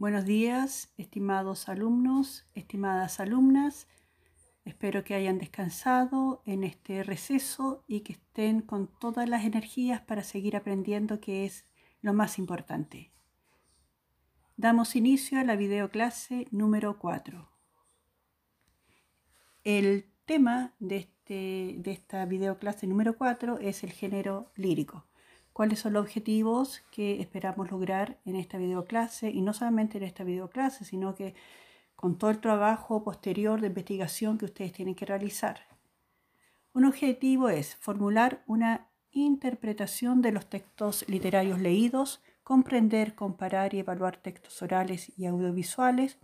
Buenos días, estimados alumnos, estimadas alumnas. Espero que hayan descansado en este receso y que estén con todas las energías para seguir aprendiendo, que es lo más importante. Damos inicio a la videoclase número 4. El tema de, este, de esta videoclase número 4 es el género lírico cuáles son los objetivos que esperamos lograr en esta videoclase y no solamente en esta videoclase, sino que con todo el trabajo posterior de investigación que ustedes tienen que realizar. Un objetivo es formular una interpretación de los textos literarios leídos, comprender, comparar y evaluar textos orales y audiovisuales,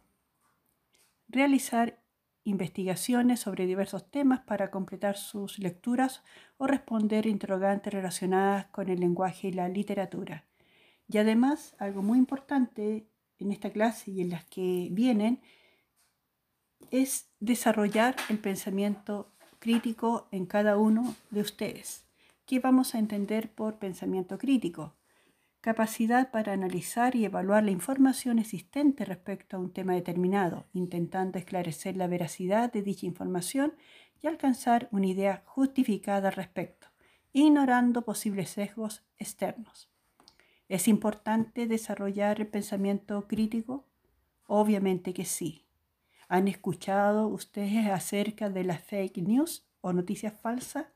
realizar investigaciones sobre diversos temas para completar sus lecturas o responder interrogantes relacionadas con el lenguaje y la literatura. Y además, algo muy importante en esta clase y en las que vienen, es desarrollar el pensamiento crítico en cada uno de ustedes. ¿Qué vamos a entender por pensamiento crítico? Capacidad para analizar y evaluar la información existente respecto a un tema determinado, intentando esclarecer la veracidad de dicha información y alcanzar una idea justificada al respecto, ignorando posibles sesgos externos. ¿Es importante desarrollar el pensamiento crítico? Obviamente que sí. ¿Han escuchado ustedes acerca de las fake news o noticias falsas?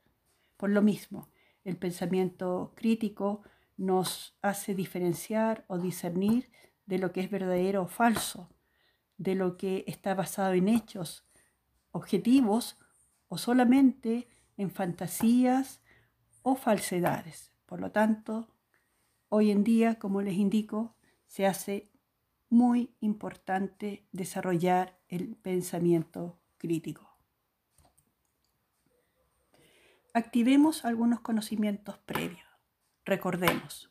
Por lo mismo, el pensamiento crítico nos hace diferenciar o discernir de lo que es verdadero o falso, de lo que está basado en hechos objetivos o solamente en fantasías o falsedades. Por lo tanto, hoy en día, como les indico, se hace muy importante desarrollar el pensamiento crítico. Activemos algunos conocimientos previos. Recordemos,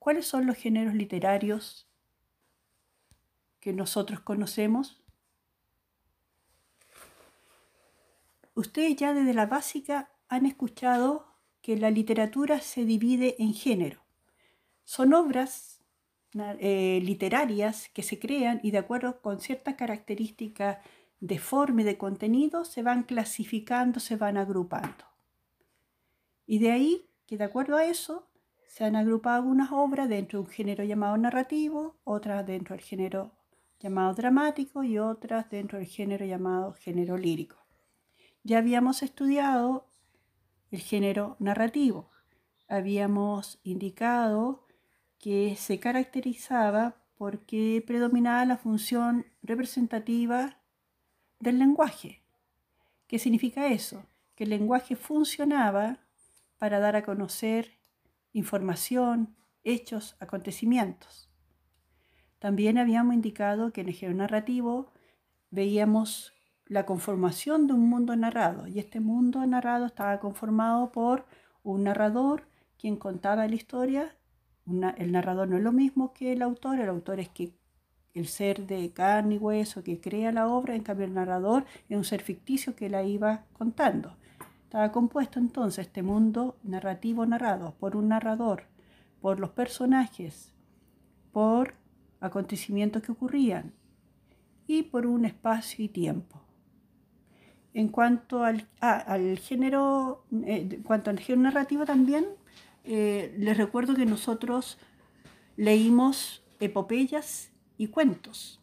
¿cuáles son los géneros literarios que nosotros conocemos? Ustedes ya desde la básica han escuchado que la literatura se divide en género. Son obras eh, literarias que se crean y de acuerdo con ciertas características de forma y de contenido se van clasificando, se van agrupando. Y de ahí que de acuerdo a eso se han agrupado algunas obras dentro de un género llamado narrativo, otras dentro del género llamado dramático y otras dentro del género llamado género lírico. Ya habíamos estudiado el género narrativo. Habíamos indicado que se caracterizaba porque predominaba la función representativa del lenguaje. ¿Qué significa eso? Que el lenguaje funcionaba para dar a conocer información, hechos, acontecimientos. También habíamos indicado que en el narrativo veíamos la conformación de un mundo narrado y este mundo narrado estaba conformado por un narrador quien contaba la historia. el narrador no es lo mismo que el autor, el autor es que el ser de carne y hueso que crea la obra, en cambio el narrador es un ser ficticio que la iba contando. Estaba compuesto entonces este mundo narrativo narrado por un narrador, por los personajes, por acontecimientos que ocurrían y por un espacio y tiempo. En cuanto al, ah, género, eh, en cuanto al género narrativo también, eh, les recuerdo que nosotros leímos epopeyas y cuentos.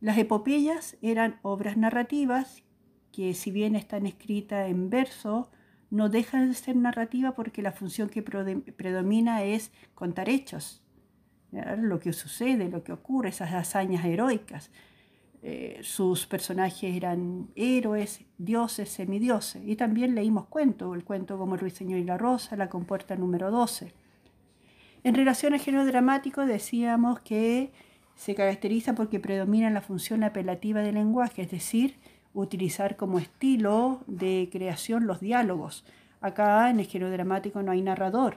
Las epopeyas eran obras narrativas que si bien están escritas en verso, no dejan de ser narrativa porque la función que predomina es contar hechos, lo que sucede, lo que ocurre, esas hazañas heroicas. Eh, sus personajes eran héroes, dioses, semidioses. Y también leímos cuentos, el cuento como El Ruiseñor y la Rosa, la compuerta número 12. En relación al género dramático decíamos que se caracteriza porque predomina la función apelativa del lenguaje, es decir, utilizar como estilo de creación los diálogos. Acá en el género dramático no hay narrador,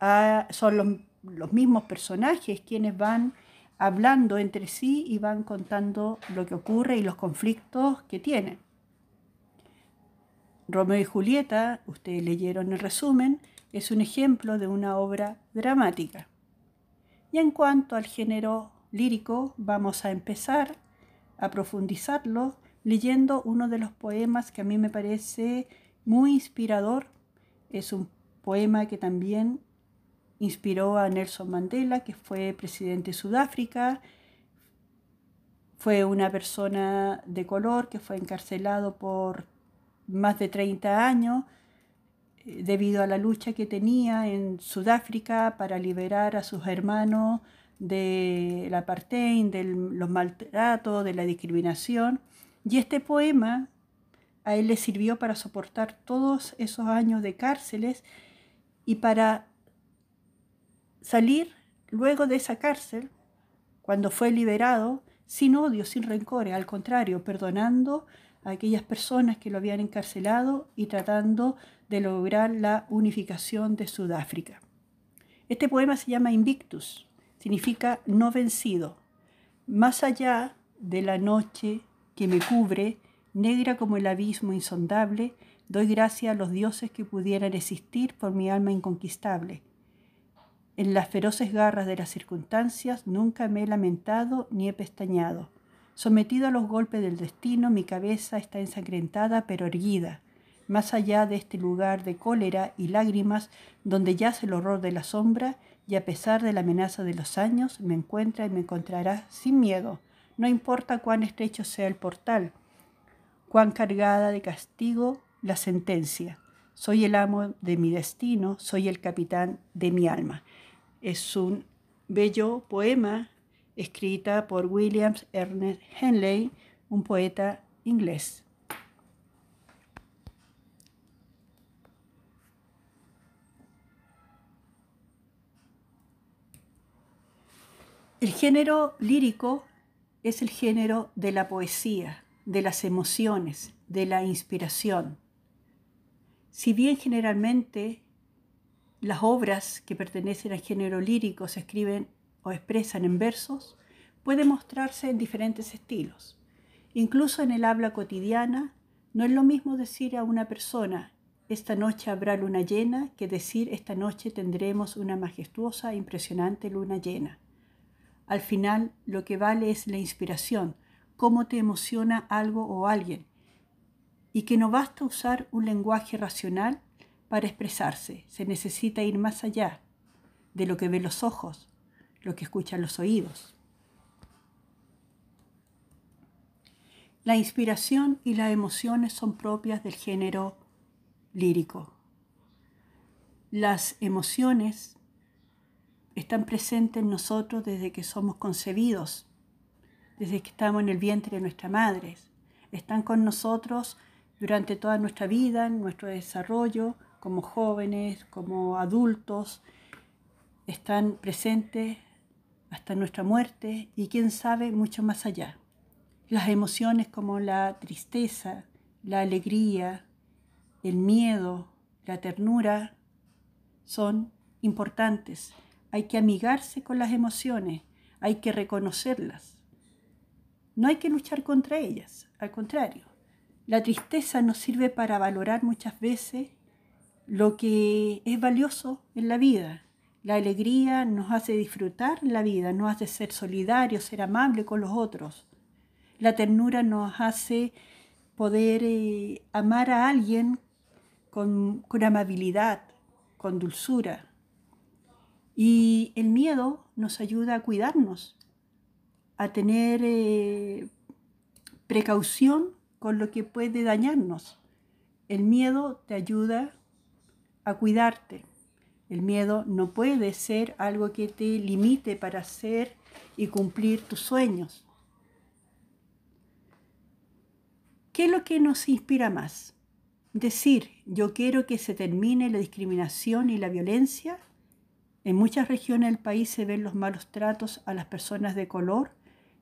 ah, son los, los mismos personajes quienes van hablando entre sí y van contando lo que ocurre y los conflictos que tienen. Romeo y Julieta, ustedes leyeron el resumen, es un ejemplo de una obra dramática. Y en cuanto al género lírico, vamos a empezar a profundizarlo leyendo uno de los poemas que a mí me parece muy inspirador. Es un poema que también inspiró a Nelson Mandela, que fue presidente de Sudáfrica. Fue una persona de color que fue encarcelado por más de 30 años eh, debido a la lucha que tenía en Sudáfrica para liberar a sus hermanos de la apartheid, de los maltratos, de la discriminación. Y este poema a él le sirvió para soportar todos esos años de cárceles y para salir luego de esa cárcel, cuando fue liberado, sin odio, sin rencores, al contrario, perdonando a aquellas personas que lo habían encarcelado y tratando de lograr la unificación de Sudáfrica. Este poema se llama Invictus, significa no vencido. Más allá de la noche que me cubre, negra como el abismo insondable, doy gracia a los dioses que pudieran existir por mi alma inconquistable. En las feroces garras de las circunstancias nunca me he lamentado ni he pestañado. Sometido a los golpes del destino, mi cabeza está ensangrentada pero erguida, más allá de este lugar de cólera y lágrimas donde yace el horror de la sombra, y a pesar de la amenaza de los años, me encuentra y me encontrará sin miedo, no importa cuán estrecho sea el portal, cuán cargada de castigo la sentencia. Soy el amo de mi destino, soy el capitán de mi alma. Es un bello poema escrita por William Ernest Henley, un poeta inglés. El género lírico es el género de la poesía, de las emociones, de la inspiración. Si bien generalmente las obras que pertenecen al género lírico se escriben o expresan en versos, puede mostrarse en diferentes estilos. Incluso en el habla cotidiana, no es lo mismo decir a una persona, esta noche habrá luna llena, que decir, esta noche tendremos una majestuosa impresionante luna llena. Al final, lo que vale es la inspiración, cómo te emociona algo o alguien, y que no basta usar un lenguaje racional para expresarse, se necesita ir más allá de lo que ven los ojos, lo que escuchan los oídos. La inspiración y las emociones son propias del género lírico. Las emociones están presentes en nosotros desde que somos concebidos, desde que estamos en el vientre de nuestra madre. Están con nosotros durante toda nuestra vida, nuestro desarrollo, como jóvenes, como adultos. Están presentes hasta nuestra muerte y quién sabe mucho más allá. Las emociones como la tristeza, la alegría, el miedo, la ternura son importantes. Hay que amigarse con las emociones, hay que reconocerlas. No hay que luchar contra ellas, al contrario. La tristeza nos sirve para valorar muchas veces lo que es valioso en la vida, la alegría nos hace disfrutar la vida, nos hace ser solidarios, ser amables con los otros. La ternura nos hace poder eh, amar a alguien con, amabilidad, con dulzura. Y el miedo nos ayuda a cuidarnos, a tener eh, precaución con lo que puede dañarnos. El miedo te ayuda a cuidarte. El miedo no puede ser algo que te limite para hacer y cumplir tus sueños. ¿Qué es lo que nos inspira más? Decir, yo quiero que se termine la discriminación y la violencia. En muchas regiones del país se ven los malos tratos a las personas de color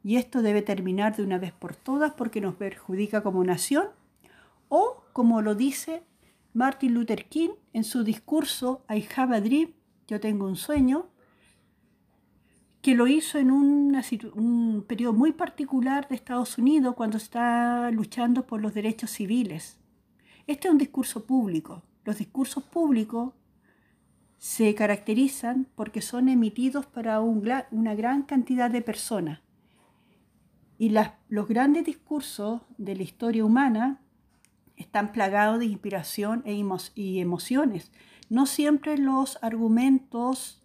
y esto debe terminar de una vez por todas porque nos perjudica como nación. O, como lo dice Martin Luther King en su discurso I Have a Dream, yo tengo un sueño, que lo hizo en un periodo muy particular de Estados Unidos cuando está luchando por los derechos civiles. Este es un discurso público. Los discursos públicos se caracterizan porque son emitidos para una gran cantidad de personas. Y los grandes discursos de la historia humana están plagados de inspiración e y emociones. No siempre los argumentos,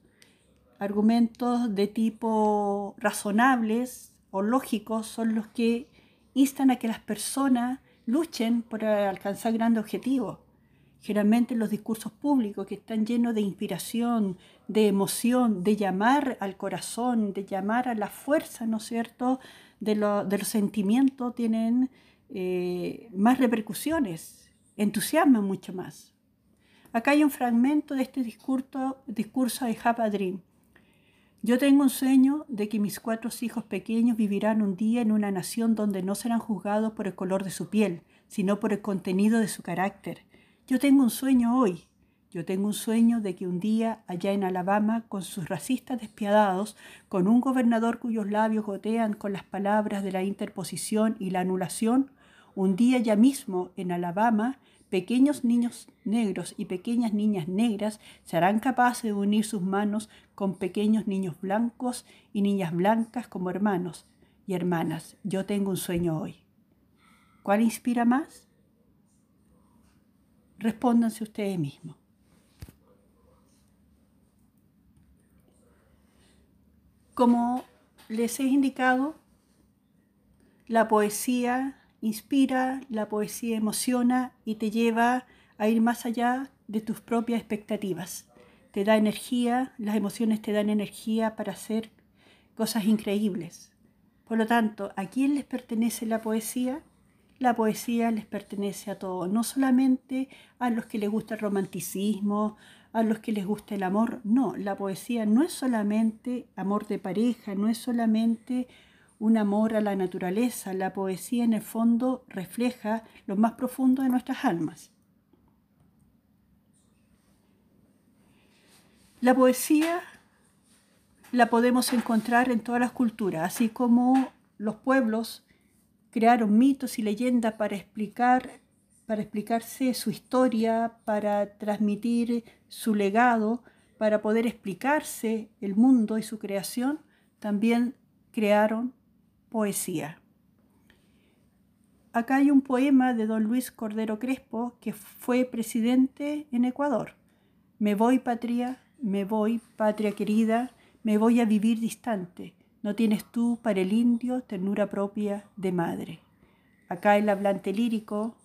argumentos de tipo razonables o lógicos son los que instan a que las personas luchen por alcanzar grandes objetivos. Generalmente los discursos públicos que están llenos de inspiración, de emoción, de llamar al corazón, de llamar a la fuerza, ¿no es cierto?, de, los sentimientos tienen eh, más repercusiones, entusiasman mucho más. Acá hay un fragmento de este discurso, discurso de Have Dream. Yo tengo un sueño de que mis cuatro hijos pequeños vivirán un día en una nación donde no serán juzgados por el color de su piel, sino por el contenido de su carácter. Yo tengo un sueño hoy. Yo tengo un sueño de que un día allá en Alabama, con sus racistas despiadados, con un gobernador cuyos labios gotean con las palabras de la interposición y la anulación, un día ya mismo en Alabama, pequeños niños negros y pequeñas niñas negras serán capaces de unir sus manos con pequeños niños blancos y niñas blancas como hermanos y hermanas. Yo tengo un sueño hoy. ¿Cuál inspira más? Respóndanse ustedes mismos. Como les he indicado, la poesía inspira, la poesía emociona y te lleva a ir más allá de tus propias expectativas. Te da energía, las emociones te dan energía para hacer cosas increíbles. Por lo tanto, ¿a quién les pertenece la poesía? La poesía les pertenece a todos, no solamente a los que les gusta el romanticismo, a los que les gusta el amor, no, la poesía no es solamente amor de pareja, no es solamente un amor a la naturaleza, la poesía en el fondo refleja lo más profundo de nuestras almas. La poesía la podemos encontrar en todas las culturas, así como los pueblos crearon mitos y leyendas para explicar para explicarse su historia, para transmitir su legado, para poder explicarse el mundo y su creación, también crearon poesía. Acá hay un poema de don Luis Cordero Crespo, que fue presidente en Ecuador. Me voy, patria, me voy, patria querida, me voy a vivir distante. No tienes tú para el indio ternura propia de madre. Acá el hablante lírico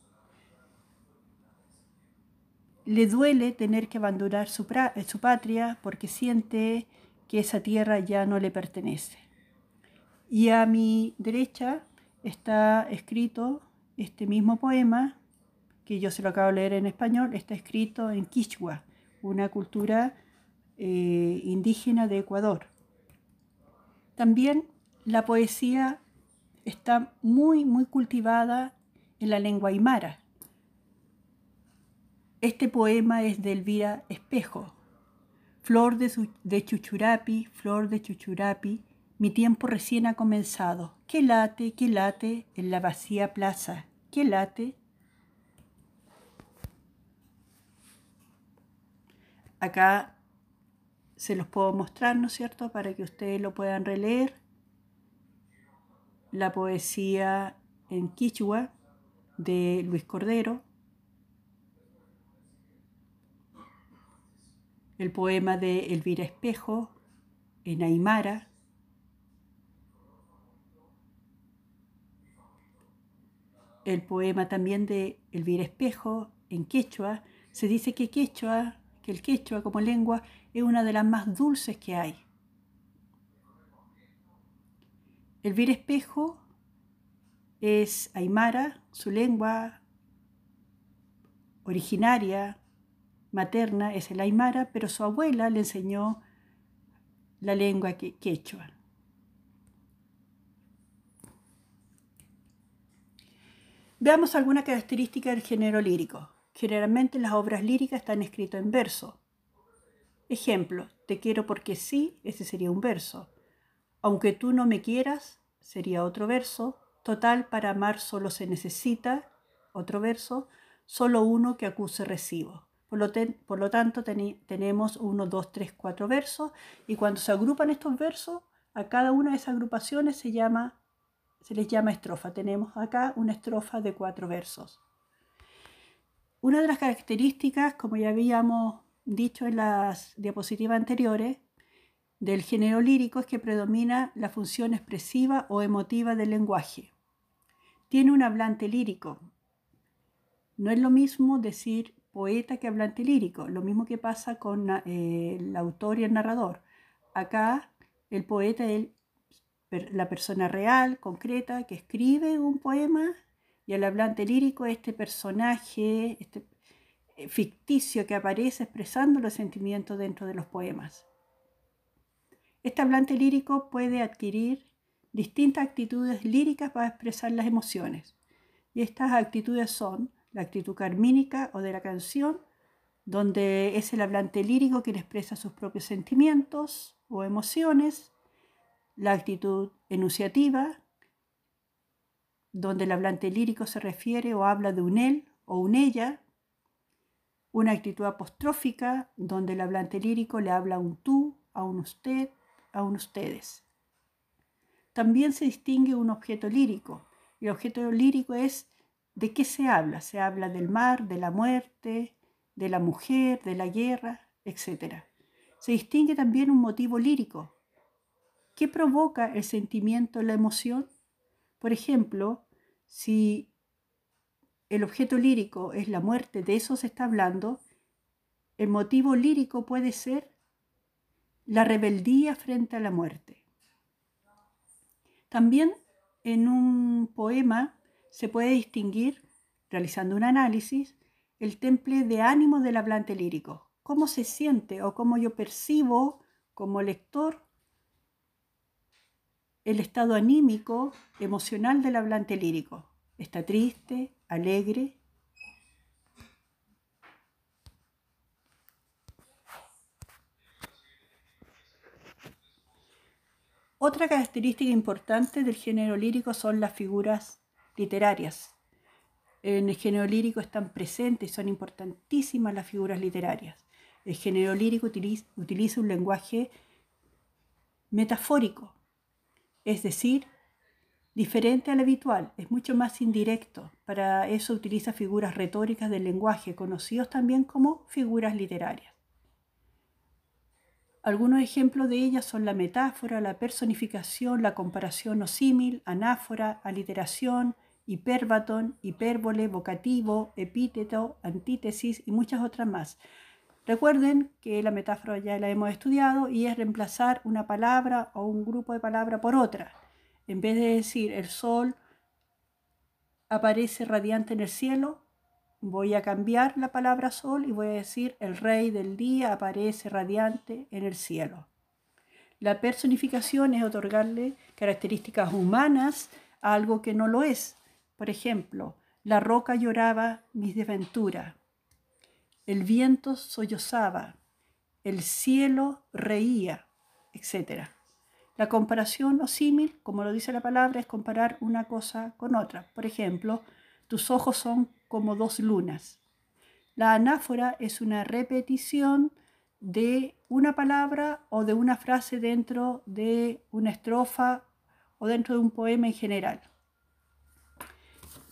le duele tener que abandonar su, su patria porque siente que esa tierra ya no le pertenece. Y a mi derecha está escrito este mismo poema, que yo se lo acabo de leer en español, está escrito en Quichua, una cultura eh, indígena de Ecuador. También la poesía está muy, muy cultivada en la lengua aymara. Este poema es de Elvira Espejo. Flor de, de chuchurapi, flor de chuchurapi, mi tiempo recién ha comenzado. ¿Qué late, qué late en la vacía plaza? ¿Qué late? Acá se los puedo mostrar, ¿no es cierto?, para que ustedes lo puedan releer. La poesía en Quichua de Luis Cordero. El poema de Elvira Espejo en Aymara. El poema también de Elvira Espejo en quechua. Se dice que quechua, que el quechua como lengua es una de las más dulces que hay. El vir espejo es aymara, su lengua originaria, materna, es el aymara, pero su abuela le enseñó la lengua quechua. Veamos alguna característica del género lírico. Generalmente las obras líricas están escritas en verso, Ejemplo, te quiero porque sí, ese sería un verso. Aunque tú no me quieras, sería otro verso. Total, para amar solo se necesita, otro verso. Solo uno que acuse recibo. Por lo, por lo tanto, tenemos uno, dos, tres, cuatro versos y cuando se agrupan estos versos, a cada una de esas agrupaciones se, llama, se les llama estrofa. Tenemos acá una estrofa de cuatro versos. Una de las características, como ya habíamos dicho en las diapositivas anteriores, del género lírico es que predomina la función expresiva o emotiva del lenguaje. Tiene un hablante lírico. No es lo mismo decir poeta que hablante lírico, lo mismo que pasa con eh, el autor y el narrador. Acá el poeta es la persona real, concreta, que escribe un poema y el hablante lírico es este personaje este, ficticio que aparece expresando los sentimientos dentro de los poemas. Este hablante lírico puede adquirir distintas actitudes líricas para expresar las emociones. Y estas actitudes son la actitud carmínica o de la canción, donde es el hablante lírico quien expresa sus propios sentimientos o emociones, la actitud enunciativa, donde el hablante lírico se refiere o habla de un él o un ella, una actitud apostrófica, donde el hablante lírico le habla a un tú, a un usted, aún ustedes. También se distingue un objeto lírico. El objeto lírico es de qué se habla. Se habla del mar, de la muerte, de la mujer, de la guerra, etc. Se distingue también un motivo lírico. ¿Qué provoca el sentimiento, la emoción? Por ejemplo, si el objeto lírico es la muerte, de eso se está hablando, el motivo lírico puede ser la rebeldía frente a la muerte. También en un poema se puede distinguir, realizando un análisis, el temple de ánimo del hablante lírico, cómo se siente o cómo yo percibo como lector el estado anímico, emocional del hablante lírico. ¿Está triste, alegre, Otra característica importante del género lírico son las figuras literarias. En el género lírico están presentes y son importantísimas las figuras literarias. El género lírico utiliza, un lenguaje metafórico, es decir, diferente al habitual, es mucho más indirecto. Para eso utiliza figuras retóricas del lenguaje, conocidos también como figuras literarias. Algunos ejemplos de ellas son la metáfora, la personificación, la comparación o símil, anáfora, aliteración, hipérbaton, hipérbole, vocativo, epíteto, antítesis y muchas otras más. Recuerden que la metáfora ya la hemos estudiado y es reemplazar una palabra o un grupo de palabras por otra. En vez de decir el sol aparece radiante en el cielo, Voy a cambiar la palabra sol y voy a decir el rey del día aparece radiante en el cielo. La personificación es otorgarle características humanas a algo que no lo es. Por ejemplo, la roca lloraba mis desventuras, el viento sollozaba, el cielo reía, etc. La comparación o símil, como lo dice la palabra, es comparar una cosa con otra. Por ejemplo, tus ojos son como dos lunas. La anáfora es una repetición de una palabra o de una frase dentro de una estrofa o dentro de un poema en general.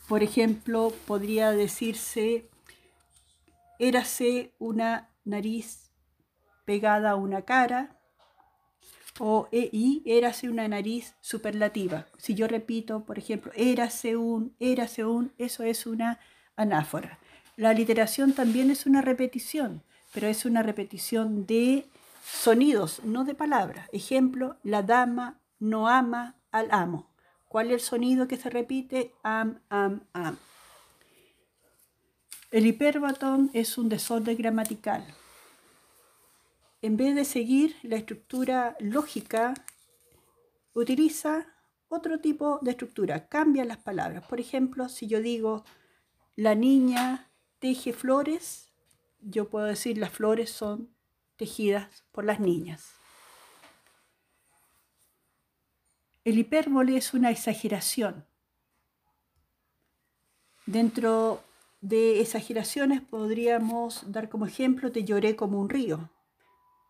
Por ejemplo, podría decirse, érase una nariz pegada a una cara, o e, y érase una nariz superlativa. Si yo repito, por ejemplo, érase un, érase un, eso es una anáfora. La literación también es una repetición, pero es una repetición de sonidos, no de palabras. Ejemplo, la dama no ama al amo. ¿Cuál es el sonido que se repite? Am, am, am. El hiperbatón es un desorden gramatical. En vez de seguir la estructura lógica, utiliza otro tipo de estructura, cambia las palabras. Por ejemplo, si yo digo la niña teje flores, yo puedo decir las flores son tejidas por las niñas. El hipérbole es una exageración. Dentro de exageraciones podríamos dar como ejemplo, te lloré como un río.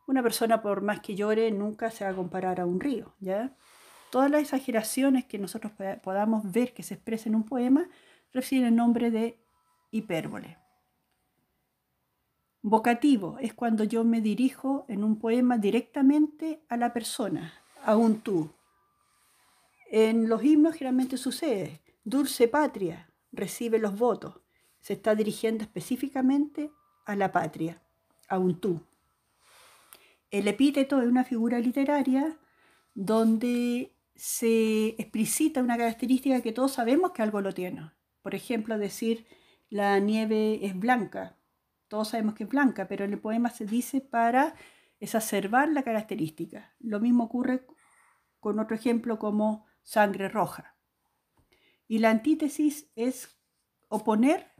Una persona por más que llore nunca se va a comparar a un río, ¿ya? Todas las exageraciones que nosotros podamos ver que se expresan en un poema reciben el nombre de hipérbole. Vocativo es cuando yo me dirijo en un poema directamente a la persona, a un tú. En los himnos generalmente sucede, dulce patria, recibe los votos, se está dirigiendo específicamente a la patria, a un tú. El epíteto es una figura literaria donde se explicita una característica que todos sabemos que algo lo tiene. Por ejemplo, decir la nieve es blanca. Todos sabemos que es blanca, pero en el poema se dice para exacerbar la característica. Lo mismo ocurre con otro ejemplo como sangre roja. Y la antítesis es oponer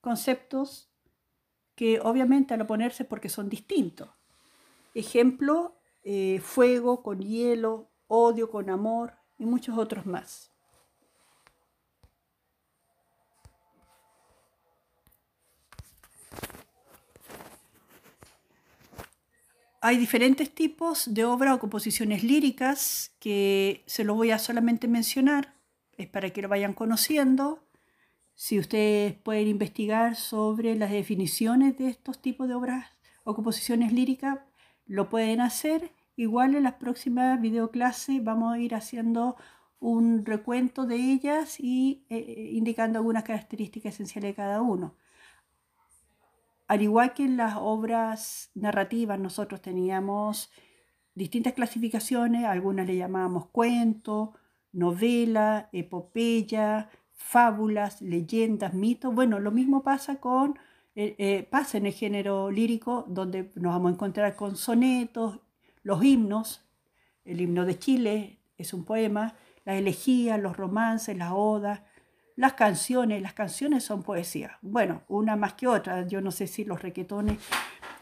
conceptos que obviamente al oponerse porque son distintos. Ejemplo, eh, fuego con hielo, odio con amor y muchos otros más. Hay diferentes tipos de obras o composiciones líricas que se los voy a solamente mencionar, es para que lo vayan conociendo. Si ustedes pueden investigar sobre las definiciones de estos tipos de obras o composiciones líricas, lo pueden hacer. Igual en las próximas videoclases vamos a ir haciendo un recuento de ellas y eh, eh, indicando algunas características esenciales de cada uno al igual que en las obras narrativas, nosotros teníamos distintas clasificaciones, algunas le llamábamos cuento, novela, epopeya, fábulas, leyendas, mitos. Bueno, lo mismo pasa con eh, eh, pasa en el género lírico, donde nos vamos a encontrar con sonetos, los himnos, el himno de Chile es un poema, las elegías, los romances, las odas, las canciones, las canciones son poesía. Bueno, una más que otra. Yo no sé si los requetones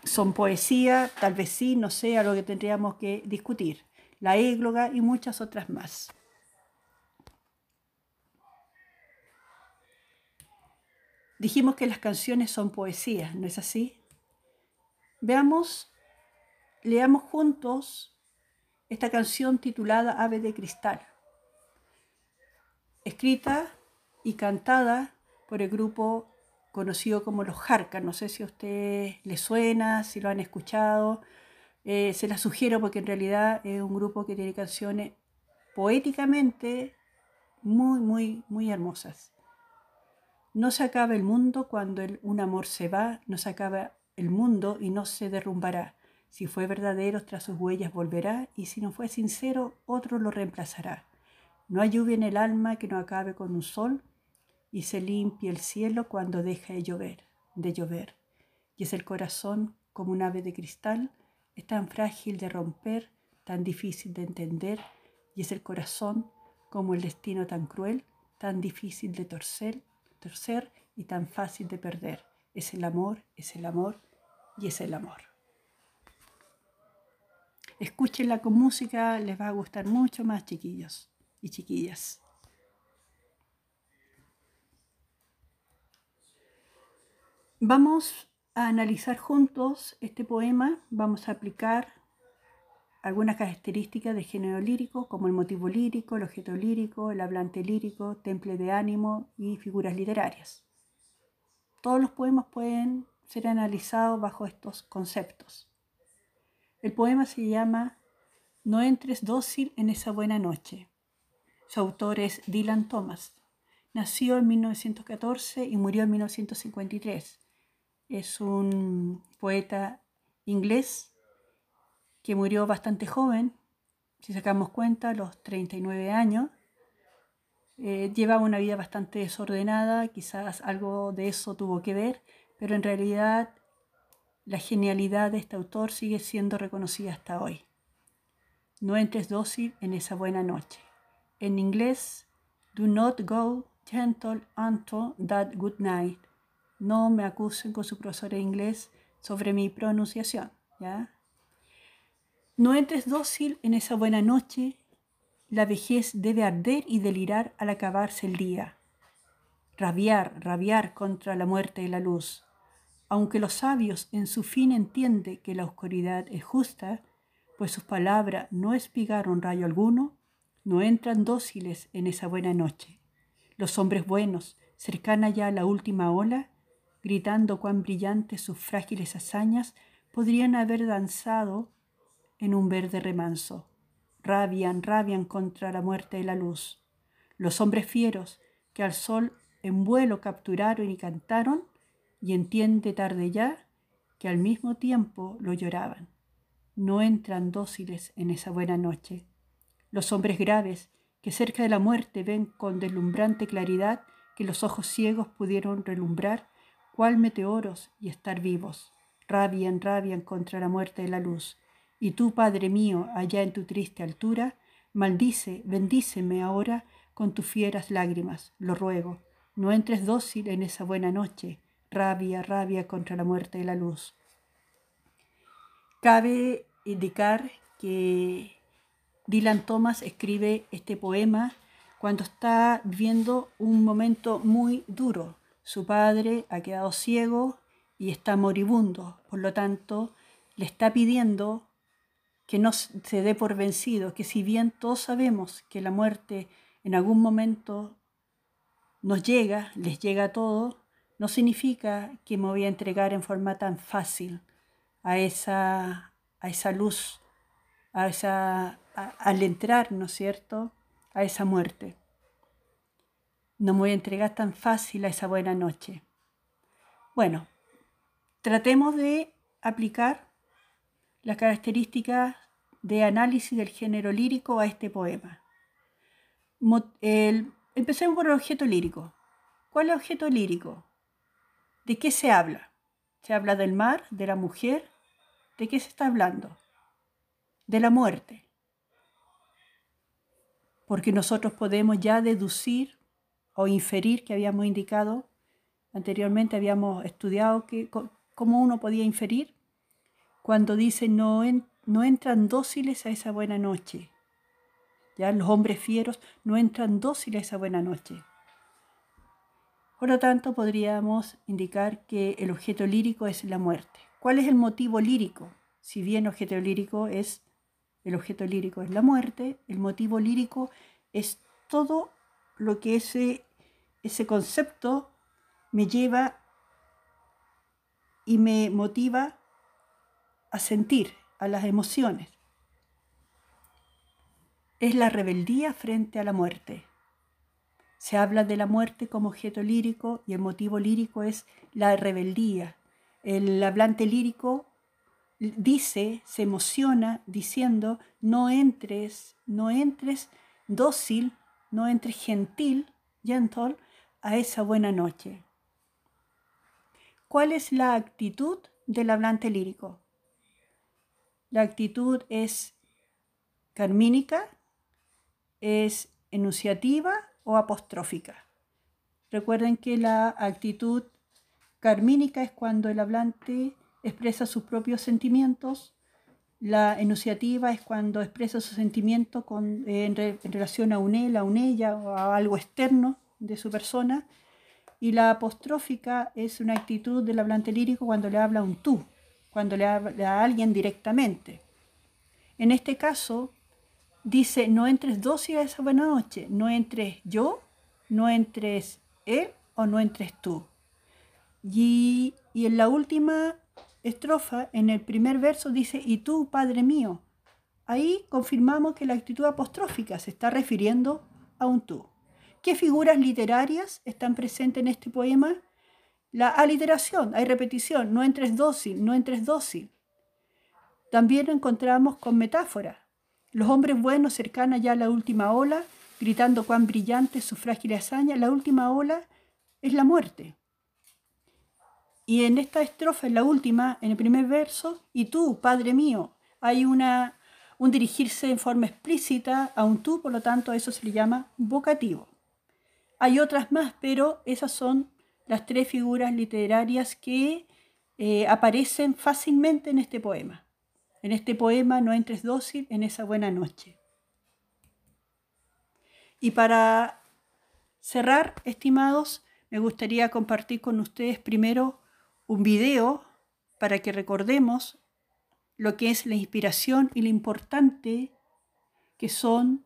son poesía, tal vez sí, no sé, a lo que tendríamos que discutir. La égloga y muchas otras más. Dijimos que las canciones son poesía, ¿no es así? Veamos, leamos juntos esta canción titulada Ave de Cristal, escrita y cantada por el grupo conocido como Los Jarcas. No sé si a usted le suena, si lo han escuchado. Eh, se la sugiero porque en realidad es un grupo que tiene canciones poéticamente muy, muy, muy hermosas. No se acaba el mundo cuando un amor se va, no se acaba el mundo y no se derrumbará. Si fue verdadero, tras sus huellas volverá, y si no fue sincero, otro lo reemplazará. No hay lluvia en el alma que no acabe con un sol, y se limpia el cielo cuando deja de llover, de llover. Y es el corazón como un ave de cristal, es tan frágil de romper, tan difícil de entender, y es el corazón como el destino tan cruel, tan difícil de torcer, torcer y tan fácil de perder. Es el amor, es el amor y es el amor. Escúchenla con música, les va a gustar mucho más, chiquillos y chiquillas. Vamos a analizar juntos este poema, vamos a aplicar algunas características de género lírico, como el motivo lírico, el objeto lírico, el hablante lírico, temple de ánimo y figuras literarias. Todos los poemas pueden ser analizados bajo estos conceptos. El poema se llama No entres dócil en esa buena noche. Su autor es Dylan Thomas. Nació en 1914 y murió en 1953 es un poeta inglés que murió bastante joven, si sacamos cuenta, a los 39 años. Eh, llevaba una vida bastante desordenada, quizás algo de eso tuvo que ver, pero en realidad la genialidad de este autor sigue siendo reconocida hasta hoy. No entres dócil en esa buena noche. En inglés, do not go gentle unto that good night no me acusen con su profesor de inglés sobre mi pronunciación. ¿ya? No entres dócil en esa buena noche, la vejez debe arder y delirar al acabarse el día. rabiar, rabiar contra la muerte y la luz. Aunque los sabios en su fin entienden que la oscuridad es justa, pues sus palabras no espigaron rayo alguno, no entran dóciles en esa buena noche. Los hombres buenos, cercana ya a la última ola, gritando cuán brillantes sus frágiles hazañas, podrían haber danzado en un verde remanso. Rabian, rabian contra la muerte y la luz. Los hombres fieros que al sol en vuelo capturaron y cantaron, y entiende tarde ya que al mismo tiempo lo lloraban. No entran dóciles en esa buena noche. Los hombres graves que cerca de la muerte ven con deslumbrante claridad que los ojos ciegos pudieron relumbrar cual meteoros y estar vivos. Rabian, rabian contra la muerte de la luz. Y tú, Padre mío, allá en tu triste altura, maldice, bendíceme ahora con tus fieras lágrimas, lo ruego. No entres dócil en esa buena noche, rabia, rabia contra la muerte de la luz. Cabe indicar que Dylan Thomas escribe este poema cuando está viviendo un momento muy duro, su padre ha quedado ciego y está moribundo, por lo tanto, le está pidiendo que no se dé por vencido, que si bien todos sabemos que la muerte en algún momento nos llega, les llega a todos, no significa que me voy a entregar en forma tan fácil a esa, a esa luz, a esa, al entrar, ¿no es cierto?, a esa muerte. No me voy a entregar tan fácil a esa buena noche. Bueno, tratemos de aplicar las características de análisis del género lírico a este poema. empecemos por el objeto lírico. ¿Cuál es el objeto lírico? ¿De qué se habla? ¿Se habla del mar, de la mujer? ¿De qué se está hablando? De la muerte. Porque nosotros podemos ya deducir o inferir que habíamos indicado anteriormente, habíamos estudiado que, cómo uno podía inferir cuando dice no, no entran dóciles a esa buena noche. Ya los hombres fieros no entran dóciles a esa buena noche. Por lo tanto, podríamos indicar que el objeto lírico es la muerte. ¿Cuál es el motivo lírico? Si bien objeto lírico es el objeto lírico es la muerte, el motivo lírico es todo lo que ese, ese concepto me lleva y me motiva a sentir, a las emociones. Es la rebeldía frente a la muerte. Se habla de la muerte como objeto lírico y el motivo lírico es la rebeldía. El hablante lírico dice, se emociona diciendo, no entres, no entres dócil no entre gentil, gentle, a esa buena noche. ¿Cuál es la actitud del hablante lírico? La actitud es carmínica, es enunciativa o apostrófica. Recuerden que la actitud carmínica es cuando el hablante expresa sus propios sentimientos la enunciativa es cuando expresa su sentimiento con, en, relación a un él, a un ella o a algo externo de su persona. Y la apostrófica es una actitud del hablante lírico cuando le habla un tú, cuando le habla a alguien directamente. En este caso, dice, no entres dócil a esa buena noche, no entres yo, no entres él o no entres tú. Y, y en la última estrofa, en el primer verso dice, y tú, Padre mío. Ahí confirmamos que la actitud apostrófica se está refiriendo a un tú. ¿Qué figuras literarias están presentes en este poema? La aliteración, hay repetición, no entres dócil, no entres dócil. También lo encontramos con metáfora. Los hombres buenos cercanos ya a la última ola, gritando cuán brillante su frágil hazaña, la última ola es la muerte. Y en esta estrofa, en la última, en el primer verso, y tú, Padre mío, hay una, un dirigirse en forma explícita a un tú, por lo tanto eso se le llama vocativo. Hay otras más, pero esas son las tres figuras literarias que eh, aparecen fácilmente en este poema. En este poema no entres dócil en esa buena noche. Y para cerrar, estimados, me gustaría compartir con ustedes primero un video para que recordemos lo que es la inspiración y lo importante que son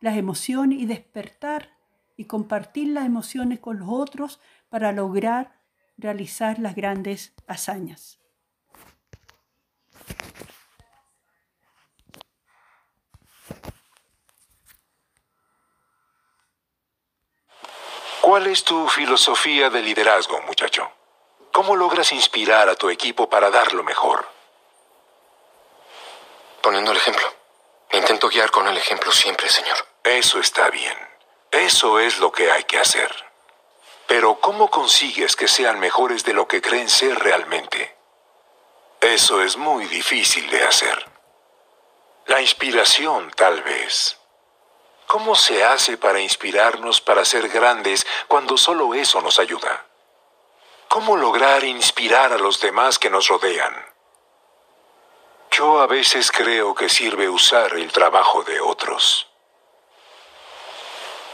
las emociones y despertar y compartir las emociones con los otros para lograr realizar las grandes hazañas. ¿Cuál es tu filosofía de liderazgo, muchacho? ¿Cómo logras inspirar a tu equipo para dar lo mejor? Poniendo el ejemplo. Intento guiar con el ejemplo siempre, señor. Eso está bien. Eso es lo que hay que hacer. Pero ¿cómo consigues que sean mejores de lo que creen ser realmente? Eso es muy difícil de hacer. La inspiración, tal vez. ¿Cómo se hace para inspirarnos para ser grandes cuando solo eso nos ayuda? ¿Cómo lograr inspirar a los demás que nos rodean? Yo a veces creo que sirve usar el trabajo de otros.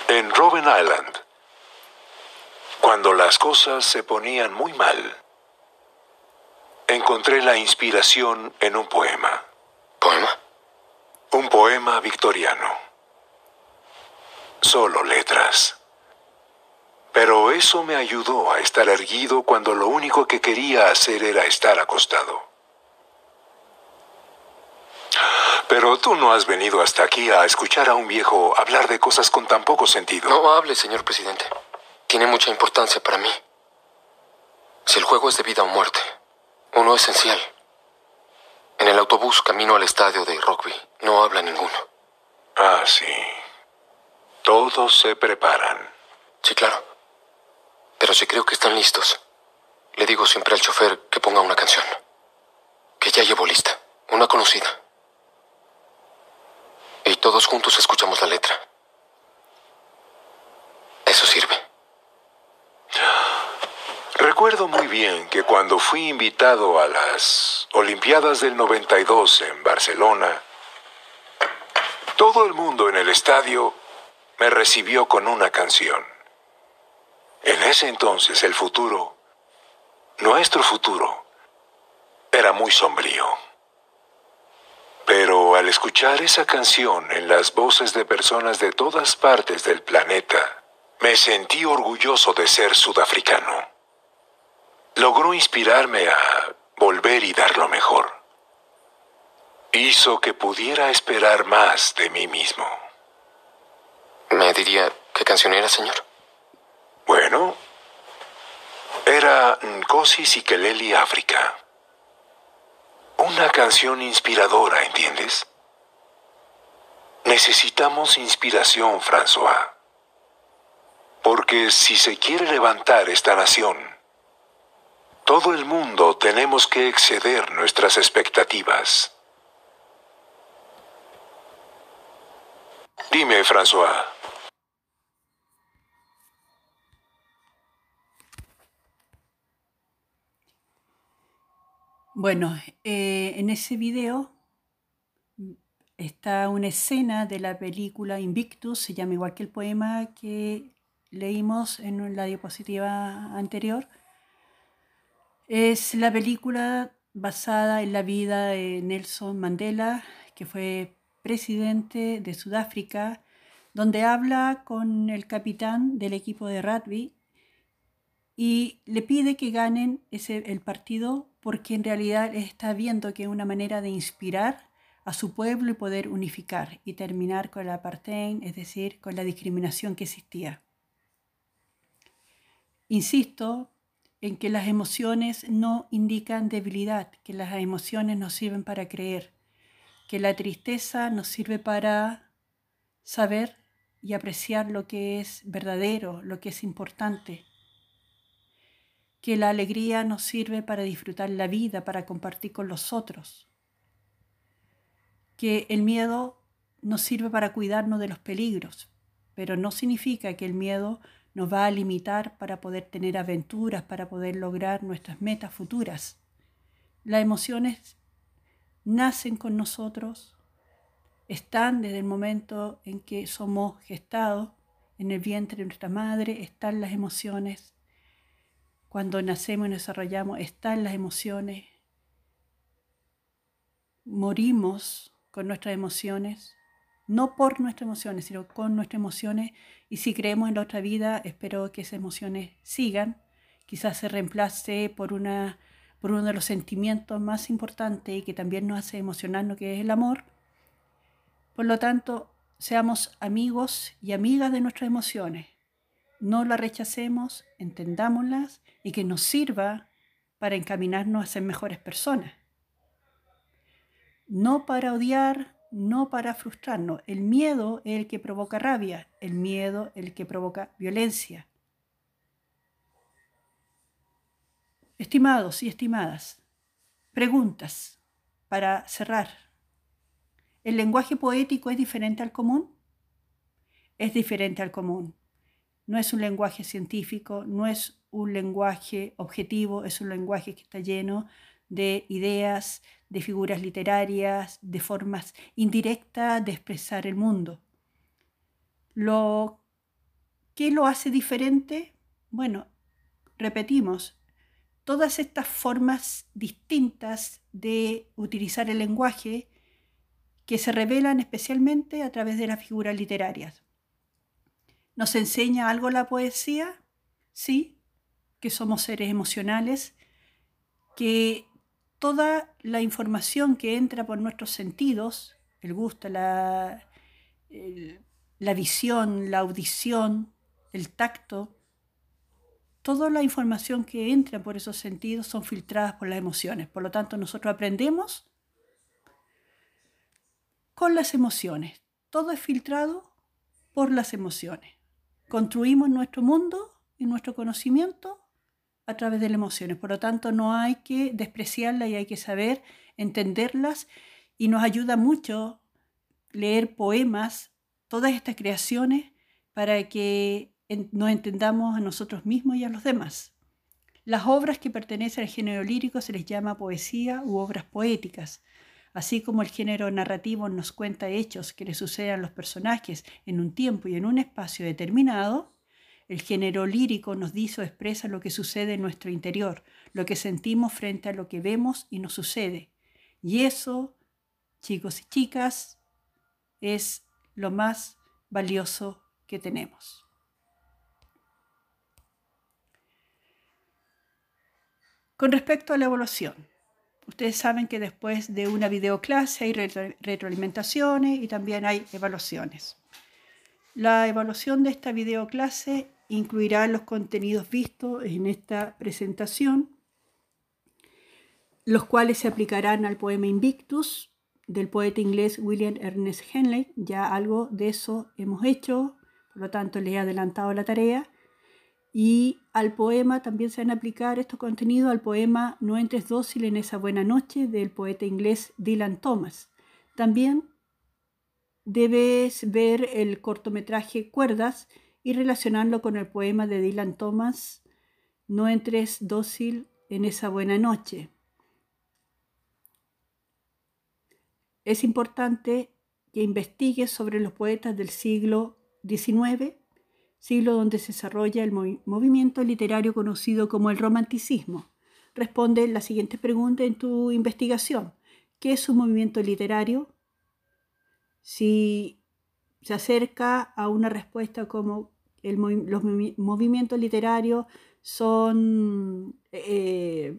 En Robben Island, cuando las cosas se ponían muy mal, encontré la inspiración en un poema. ¿Poema? Un poema victoriano solo letras. Pero eso me ayudó a estar erguido cuando lo único que quería hacer era estar acostado. Pero tú no has venido hasta aquí a escuchar a un viejo hablar de cosas con tan poco sentido. No hable, señor presidente. Tiene mucha importancia para mí. Si el juego es de vida o muerte, uno esencial. En el autobús camino al estadio de rugby, no habla ninguno. Ah, sí. Todos se preparan. Sí, claro. Pero si creo que están listos, le digo siempre al chofer que ponga una canción. Que ya llevo lista. Una conocida. Y todos juntos escuchamos la letra. Eso sirve. Recuerdo muy bien que cuando fui invitado a las Olimpiadas del 92 en Barcelona, todo el mundo en el estadio me recibió con una canción. En ese entonces el futuro, nuestro futuro, era muy sombrío. Pero al escuchar esa canción en las voces de personas de todas partes del planeta, me sentí orgulloso de ser sudafricano. Logró inspirarme a volver y dar lo mejor. Hizo que pudiera esperar más de mí mismo. ¿Me diría qué canción era, señor? Bueno, era Nkosi Sikeleli África. Una canción inspiradora, ¿entiendes? Necesitamos inspiración, François. Porque si se quiere levantar esta nación, todo el mundo tenemos que exceder nuestras expectativas. Dime, François. Bueno, eh, en ese video está una escena de la película Invictus, se llama igual que el poema que leímos en la diapositiva anterior. Es la película basada en la vida de Nelson Mandela, que fue presidente de Sudáfrica, donde habla con el capitán del equipo de rugby y le pide que ganen ese, el partido porque en realidad está viendo que es una manera de inspirar a su pueblo y poder unificar y terminar con la apartheid, es decir, con la discriminación que existía. Insisto en que las emociones no indican debilidad, que las emociones nos sirven para creer, que la tristeza nos sirve para saber y apreciar lo que es verdadero, lo que es importante, que la alegría nos sirve para disfrutar la vida, para compartir con los otros, que el miedo nos sirve para cuidarnos de los peligros, pero no significa que el miedo nos va a limitar para poder tener aventuras, para poder lograr nuestras metas futuras. Las emociones nacen con nosotros, están desde el momento en que somos gestados en el vientre de nuestra madre, están las emociones cuando nacemos y nos desarrollamos está en las emociones. Morimos con nuestras emociones, no por nuestras emociones, sino con nuestras emociones. Y si creemos en la otra vida, espero que esas emociones sigan. Quizás se reemplace por, una, por uno de los sentimientos más importantes y que también nos hace emocionarnos, que es el amor. Por lo tanto, seamos amigos y amigas de nuestras emociones. No las rechacemos, entendámoslas y que nos sirva para encaminarnos a ser mejores personas. No para odiar, no para frustrarnos. El miedo es el que provoca rabia, el miedo es el que provoca violencia. Estimados y estimadas, preguntas para cerrar. ¿El lenguaje poético es diferente al común? Es diferente al común. No es un lenguaje científico, no es un lenguaje objetivo, es un lenguaje que está lleno de ideas, de figuras literarias, de formas indirectas de expresar el mundo. Lo ¿Qué lo hace diferente? Bueno, repetimos, todas estas formas distintas de utilizar el lenguaje que se revelan especialmente a través de las figuras literarias. ¿Nos enseña algo la poesía? Sí, que somos seres emocionales, que toda la información que entra por nuestros sentidos, el gusto, la, la visión, la audición, el tacto, toda la información que entra por esos sentidos son filtradas por las emociones. Por lo tanto, nosotros aprendemos con las emociones. Todo es filtrado por las emociones. Construimos nuestro mundo y nuestro conocimiento a través de las emociones. Por lo tanto, no hay que despreciarlas y hay que saber entenderlas y nos ayuda mucho leer poemas, todas estas creaciones, para que nos entendamos a nosotros mismos y a los demás. Las obras que pertenecen al género lírico se les llama poesía u obras poéticas. Así como el género narrativo nos cuenta hechos que le suceden a los personajes en un tiempo y en un espacio determinado, el género lírico nos dice o expresa lo que sucede en nuestro interior, lo que sentimos frente a lo que vemos y nos sucede. Y eso, chicos y chicas, es lo más valioso que tenemos. Con respecto a la evaluación, Ustedes saben que después de una videoclase hay retroalimentaciones y también hay evaluaciones. La evaluación de esta videoclase incluirá los contenidos vistos en esta presentación, los cuales se aplicarán al poema Invictus del poeta inglés William Ernest Henley. Ya algo de eso hemos hecho, por lo tanto le he adelantado la tarea. Y al poema también se van a aplicar estos contenidos al poema No entres dócil en esa buena noche del poeta inglés Dylan Thomas. También debes ver el cortometraje Cuerdas y relacionarlo con el poema de Dylan Thomas No entres dócil en esa buena noche. Es importante que investigues sobre los poetas del siglo XIX siglo donde se desarrolla el movimiento literario conocido como el romanticismo. Responde la siguiente pregunta en tu investigación. ¿Qué es un movimiento literario? Si se acerca a una respuesta como los movimientos literarios son eh,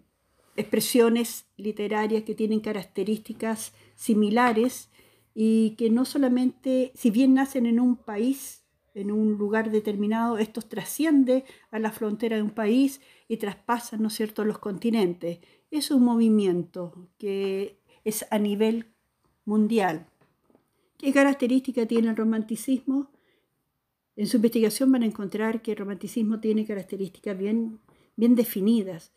expresiones literarias que tienen características similares y que no solamente, si bien nacen en un país, en un lugar determinado, esto trasciende a la frontera de un país y traspasan, ¿no es cierto?, los continentes. Es un movimiento que es a nivel mundial. ¿Qué característica tiene el romanticismo? En su investigación van a encontrar que el romanticismo tiene características bien, bien definidas.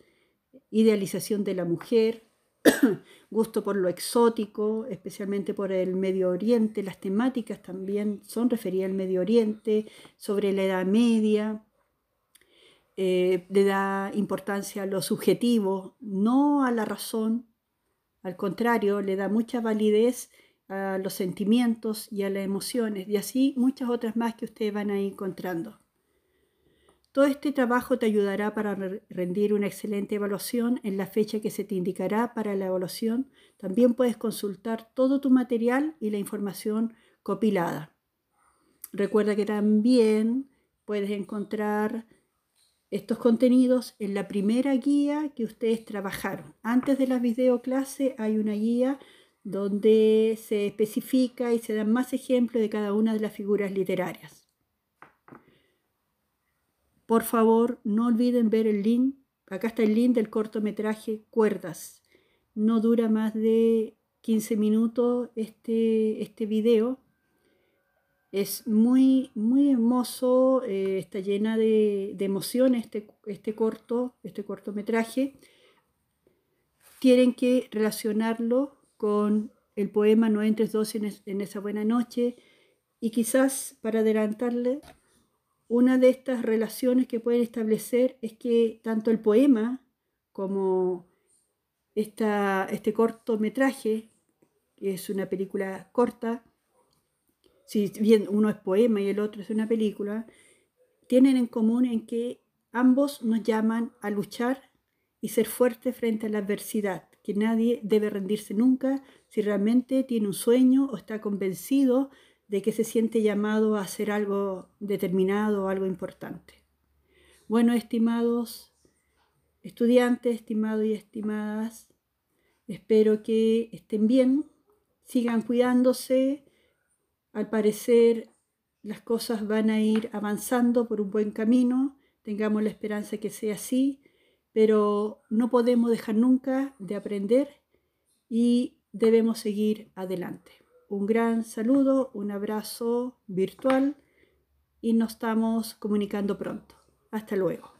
Idealización de la mujer, gusto por lo exótico, especialmente por el Medio Oriente. Las temáticas también son referidas al Medio Oriente, sobre la Edad Media. Eh, le da importancia a lo subjetivo, no a la razón. Al contrario, le da mucha validez a los sentimientos y a las emociones, y así muchas otras más que ustedes van a ir encontrando. Todo este trabajo te ayudará para rendir una excelente evaluación en la fecha que se te indicará para la evaluación. También puedes consultar todo tu material y la información copilada. Recuerda que también puedes encontrar estos contenidos en la primera guía que ustedes trabajaron. Antes de la videoclase hay una guía donde se especifica y se dan más ejemplos de cada una de las figuras literarias. Por favor, no olviden ver el link. Acá está el link del cortometraje Cuerdas. No dura más de 15 minutos este, este video. Es muy, muy hermoso, eh, está llena de, de emoción este, este, corto, este cortometraje. Tienen que relacionarlo con el poema No entres dos en, esa buena noche. Y quizás para adelantarle una de estas relaciones que pueden establecer es que tanto el poema como este cortometraje, que es una película corta, si bien uno es poema y el otro es una película, tienen en común en que ambos nos llaman a luchar y ser fuertes frente a la adversidad, que nadie debe rendirse nunca si realmente tiene un sueño o está convencido de que se siente llamado a hacer algo determinado o algo importante. Bueno, estimados estudiantes, estimados y estimadas, espero que estén bien, sigan cuidándose. Al parecer las cosas van a ir avanzando por un buen camino, tengamos la esperanza que sea así, pero no podemos dejar nunca de aprender y debemos seguir adelante un gran saludo, un abrazo virtual y nos estamos comunicando pronto. Hasta luego.